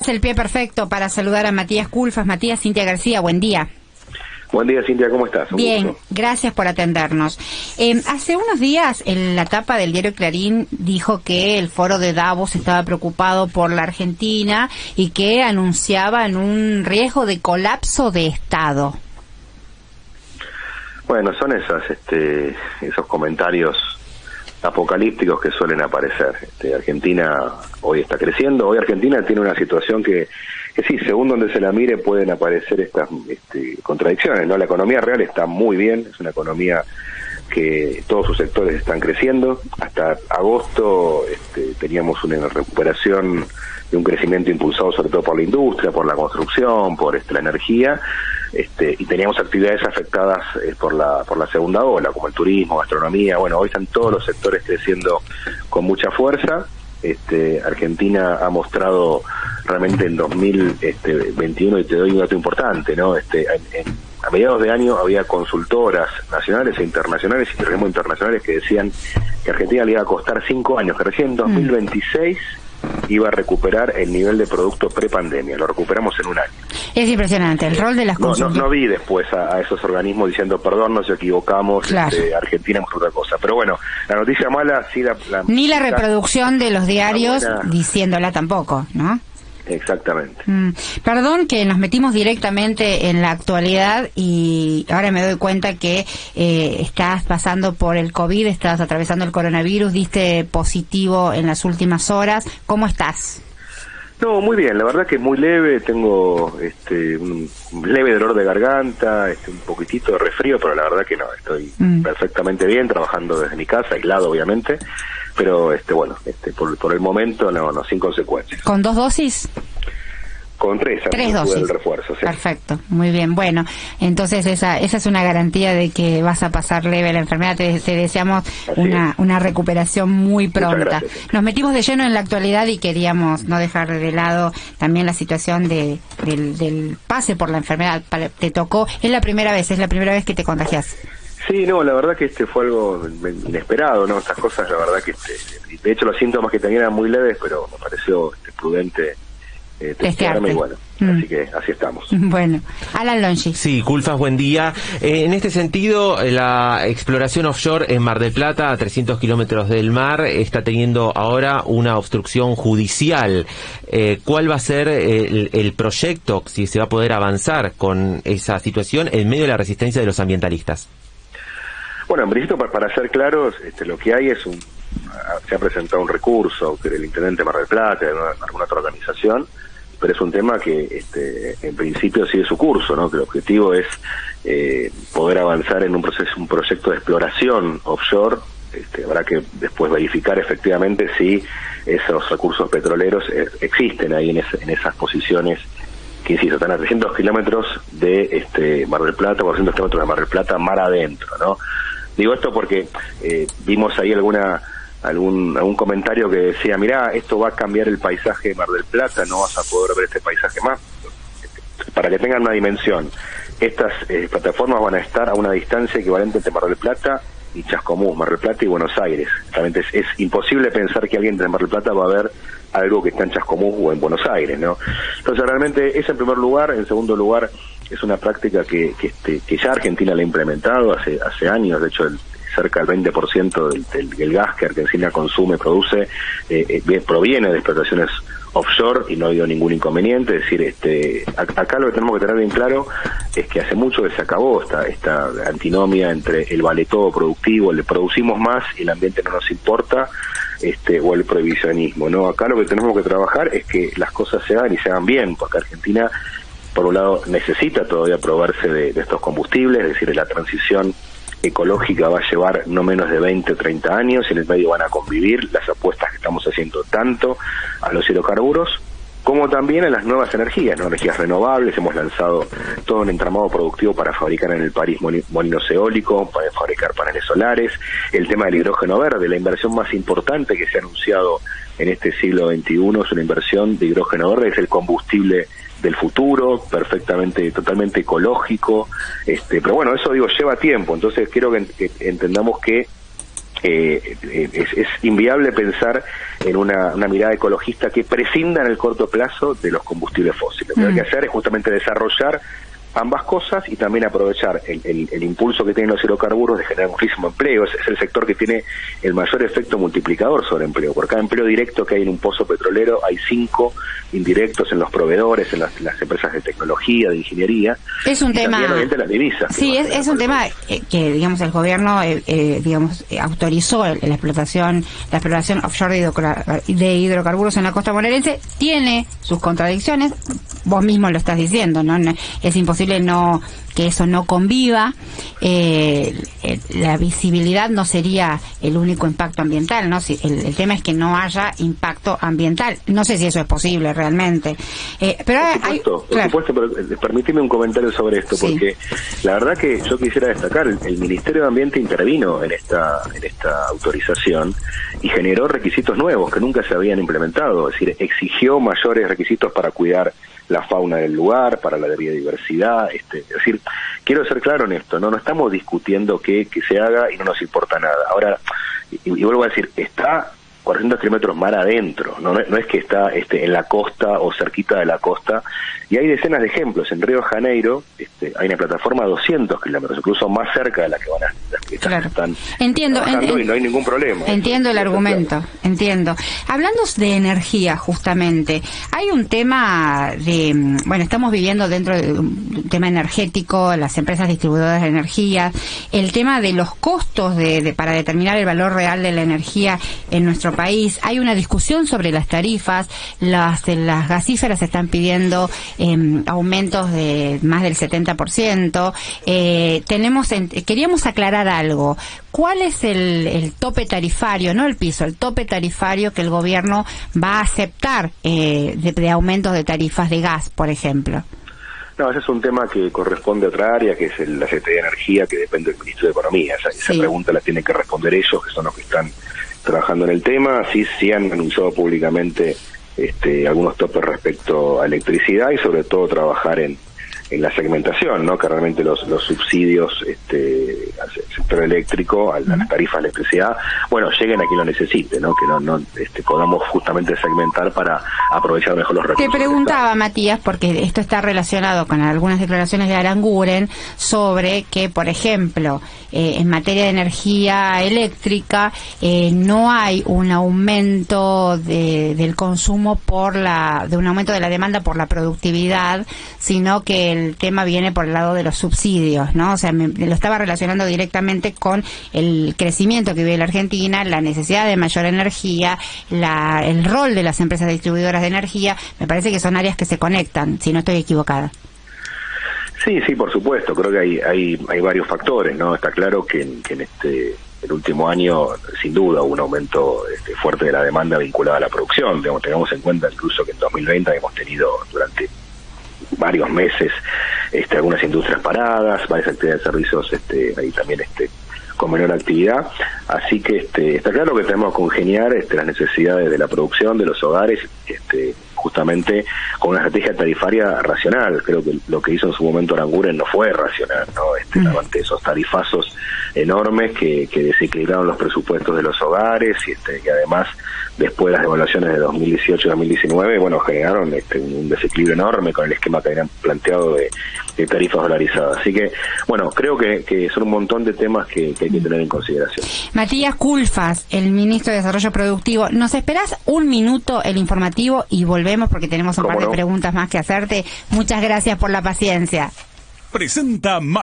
Es el pie perfecto para saludar a Matías Culfas. Matías, Cintia García, buen día. Buen día, Cintia, ¿cómo estás? Bien, gracias por atendernos. Eh, hace unos días, en la tapa del diario Clarín dijo que el foro de Davos estaba preocupado por la Argentina y que anunciaban un riesgo de colapso de Estado. Bueno, son esas, este, esos comentarios apocalípticos que suelen aparecer. Este, Argentina hoy está creciendo, hoy Argentina tiene una situación que, sí, según donde se la mire pueden aparecer estas este, contradicciones, ¿no? La economía real está muy bien, es una economía que todos sus sectores están creciendo. Hasta agosto este, teníamos una recuperación de un crecimiento impulsado sobre todo por la industria, por la construcción, por este, la energía, este, y teníamos actividades afectadas eh, por la por la segunda ola, como el turismo, gastronomía. Bueno, hoy están todos los sectores creciendo con mucha fuerza. Este, Argentina ha mostrado realmente en 2021 y te doy un dato importante, ¿no? Este, a mediados de año había consultoras nacionales e internacionales y organismos internacionales que decían que Argentina le iba a costar cinco años, que recién en 2026 iba a recuperar el nivel de producto prepandemia. Lo recuperamos en un año. Es impresionante el rol de las no, no, vi después a, esos organismos diciendo, perdón, nos equivocamos, este, Argentina es otra cosa. Pero bueno, la noticia mala sí la... Ni la reproducción de los diarios diciéndola tampoco, ¿no? Exactamente. Mm, perdón que nos metimos directamente en la actualidad y ahora me doy cuenta que eh, estás pasando por el COVID, estás atravesando el coronavirus, diste positivo en las últimas horas. ¿Cómo estás? No, muy bien, la verdad que es muy leve, tengo este, un leve dolor de garganta, este, un poquitito de resfrío, pero la verdad que no, estoy mm. perfectamente bien, trabajando desde mi casa, aislado obviamente, pero este bueno, este, por, por el momento no, no, sin consecuencias. ¿Con dos dosis? Con tres, tres dosis. refuerzo, Perfecto, muy bien. Bueno, entonces esa, esa es una garantía de que vas a pasar leve la enfermedad. Te, deseamos una, una recuperación muy pronta. Nos metimos de lleno en la actualidad y queríamos no dejar de lado también la situación de, del, del pase por la enfermedad. Te tocó, es la primera vez, es la primera vez que te contagias. Sí, no, la verdad que este fue algo inesperado, ¿no? Estas cosas, la verdad que este, de hecho los síntomas que tenía eran muy leves, pero me pareció este, prudente eh, y bueno, mm. así que así estamos. Bueno, Alan Longi. Sí, Culfas, buen día. Eh, en este sentido, la exploración offshore en Mar del Plata, a 300 kilómetros del mar, está teniendo ahora una obstrucción judicial. Eh, ¿Cuál va a ser el, proyecto, si se va a poder avanzar con esa situación en medio de la resistencia de los ambientalistas? Bueno, en principio, para, ser claros, este, lo que hay es un. Se ha presentado un recurso que el intendente Mar del Plata, de alguna otra organización, pero es un tema que este, en principio sigue su curso, ¿no? que el objetivo es eh, poder avanzar en un proceso, un proyecto de exploración offshore. Este, habrá que después verificar efectivamente si esos recursos petroleros eh, existen ahí en, en esas posiciones que insisto, están a 300 kilómetros de este Mar del Plata, 400 kilómetros de Mar del Plata, mar adentro, ¿no? Digo esto porque eh, vimos ahí alguna algún, algún comentario que decía, mirá, esto va a cambiar el paisaje de Mar del Plata, no vas a poder ver este paisaje más. Para que tengan una dimensión, estas eh, plataformas van a estar a una distancia equivalente entre Mar del Plata y Chascomús, Mar del Plata y Buenos Aires. Realmente es, imposible pensar que alguien de Mar del Plata va a ver algo que está en Chascomús o en Buenos Aires, ¿no? Entonces realmente es en primer lugar, en segundo lugar es una práctica que, que, este, que ya Argentina la ha implementado hace, hace años, de hecho el, cerca del 20% del, del, gas que Argentina consume, produce, eh, eh, proviene de explotaciones offshore y no ha habido ningún inconveniente. Es decir, este, acá lo que tenemos que tener bien claro es que hace mucho que se acabó esta, esta antinomia entre el vale todo productivo, el producimos más y el ambiente no nos importa, este, o el prohibicionismo. No, acá lo que tenemos que trabajar es que las cosas se hagan y se hagan bien, porque Argentina, por un lado, necesita todavía probarse de, de estos combustibles, es decir, la transición ecológica va a llevar no menos de 20 o 30 años. En el medio van a convivir las apuestas que estamos haciendo tanto a los hidrocarburos como también a las nuevas energías, ¿no? energías renovables. Hemos lanzado todo un entramado productivo para fabricar en el París molinos eólicos, para fabricar paneles solares, el tema del hidrógeno verde, la inversión más importante que se ha anunciado en este siglo XXI es una inversión de hidrógeno verde, es el combustible del futuro, perfectamente, totalmente ecológico, este, pero bueno, eso digo, lleva tiempo, entonces quiero que, entendamos que eh, es, inviable pensar en una, mirada ecologista que prescinda en el corto plazo de los combustibles fósiles. Lo que hay que mm. hacer es justamente desarrollar ambas cosas y también aprovechar el, impulso que tienen los hidrocarburos de generar muchísimo empleo. Es, el sector que tiene el mayor efecto multiplicador sobre empleo. Por cada empleo directo que hay en un pozo petrolero, hay cinco indirectos en los proveedores, en las, empresas de tecnología, de ingeniería. Es un tema. También las divisas. Sí, es, un tema eh, que, digamos, el gobierno, eh, eh, digamos, autorizó la explotación, la exploración offshore de, hidrocarburos en la costa bonaerense. Tiene sus contradicciones. Vos mismo lo estás diciendo, ¿no? Es imposible no que eso no conviva, eh, la visibilidad no sería el único impacto ambiental, ¿no? Si, el, tema es que no haya impacto ambiental. No sé si eso es posible realmente. Eh, pero por supuesto, pero eh, permíteme un comentario sobre esto, porque la verdad que yo quisiera destacar, el, Ministerio de Ambiente intervino en esta, en esta autorización y generó requisitos nuevos que nunca se habían implementado, es decir, exigió mayores requisitos para cuidar la fauna del lugar, para la biodiversidad, este, es decir, quiero ser claro en esto, no no estamos discutiendo que, que se haga y no nos importa nada. Ahora, y, vuelvo a decir, está 400 kilómetros mar adentro, no, no, es que está este, en la costa o cerquita de la costa, y hay decenas de ejemplos. En Río de Janeiro este, hay una plataforma a 200 kilómetros, incluso más cerca de la que van a claro. están entiendo, y no hay ningún problema. Entiendo el argumento, entiendo. Hablando de energía, justamente, hay un tema de, bueno, estamos viviendo dentro de un tema energético, las empresas distribuidoras de energía, el tema de los costos de, para determinar el valor real de la energía en nuestro país. Hay una discusión sobre las tarifas, las, las gasíferas están pidiendo em, aumentos de más del 70%. Eh, tenemos, queríamos aclarar algo. ¿Cuál es el, tope tarifario, no el piso, el tope tarifario que el gobierno va a aceptar eh, de, aumentos de tarifas de gas, por ejemplo? No, ese es un tema que corresponde a otra área, que es la Secretaría de Energía, que depende del Ministro de Economía. Esa, pregunta la tienen que responder ellos, que son los que están trabajando en el tema. Sí, sí han anunciado públicamente este, algunos topes respecto a electricidad y sobre todo trabajar en, en la segmentación, ¿no? que realmente los, los subsidios este, al sector eléctrico, a, las tarifas de electricidad, bueno, lleguen a quien lo necesite, ¿no? que no, no este, podamos justamente segmentar para aprovechar mejor los recursos. Te preguntaba, Matías, porque esto está relacionado con algunas declaraciones de Aranguren sobre que, por ejemplo, eh, en materia de energía eléctrica eh, no hay un aumento de, del consumo por la, de un aumento de la demanda por la productividad, sino que el tema viene por el lado de los subsidios, ¿no? O sea, me, lo estaba relacionando directamente con el crecimiento que vive la Argentina, la necesidad de mayor energía, la, el rol de las empresas distribuidoras de energía. Me parece que son áreas que se conectan, si no estoy equivocada. Sí, sí, por supuesto. Creo que hay, hay, hay varios factores, ¿no? Está claro que, en este el último año, sin duda, hubo un aumento este, fuerte de la demanda vinculada a la producción. Digamos, tengamos en cuenta incluso que en 2020 hemos tenido durante varios meses este, algunas industrias paradas, varias actividades de servicios este, ahí también este, con menor actividad. Así que este, está claro que tenemos que congeniar este, las necesidades de la producción, de los hogares, este, justamente con una estrategia tarifaria racional. Creo que lo que hizo en su momento Aranguren no fue racional, ¿no? Este, mm. esos tarifazos enormes que, que desequilibraron los presupuestos de los hogares y este, que además después de las devaluaciones de 2018 y 2019, bueno, generaron este, un desequilibrio enorme con el esquema que habían planteado de, tarifas dolarizadas. Así que, bueno, creo que, son un montón de temas que, hay que tener en consideración. Matías Culfas, el ministro de Desarrollo Productivo, ¿nos esperás un minuto el informativo y volvemos porque tenemos un par de preguntas más que hacerte? Muchas gracias por la paciencia. Presenta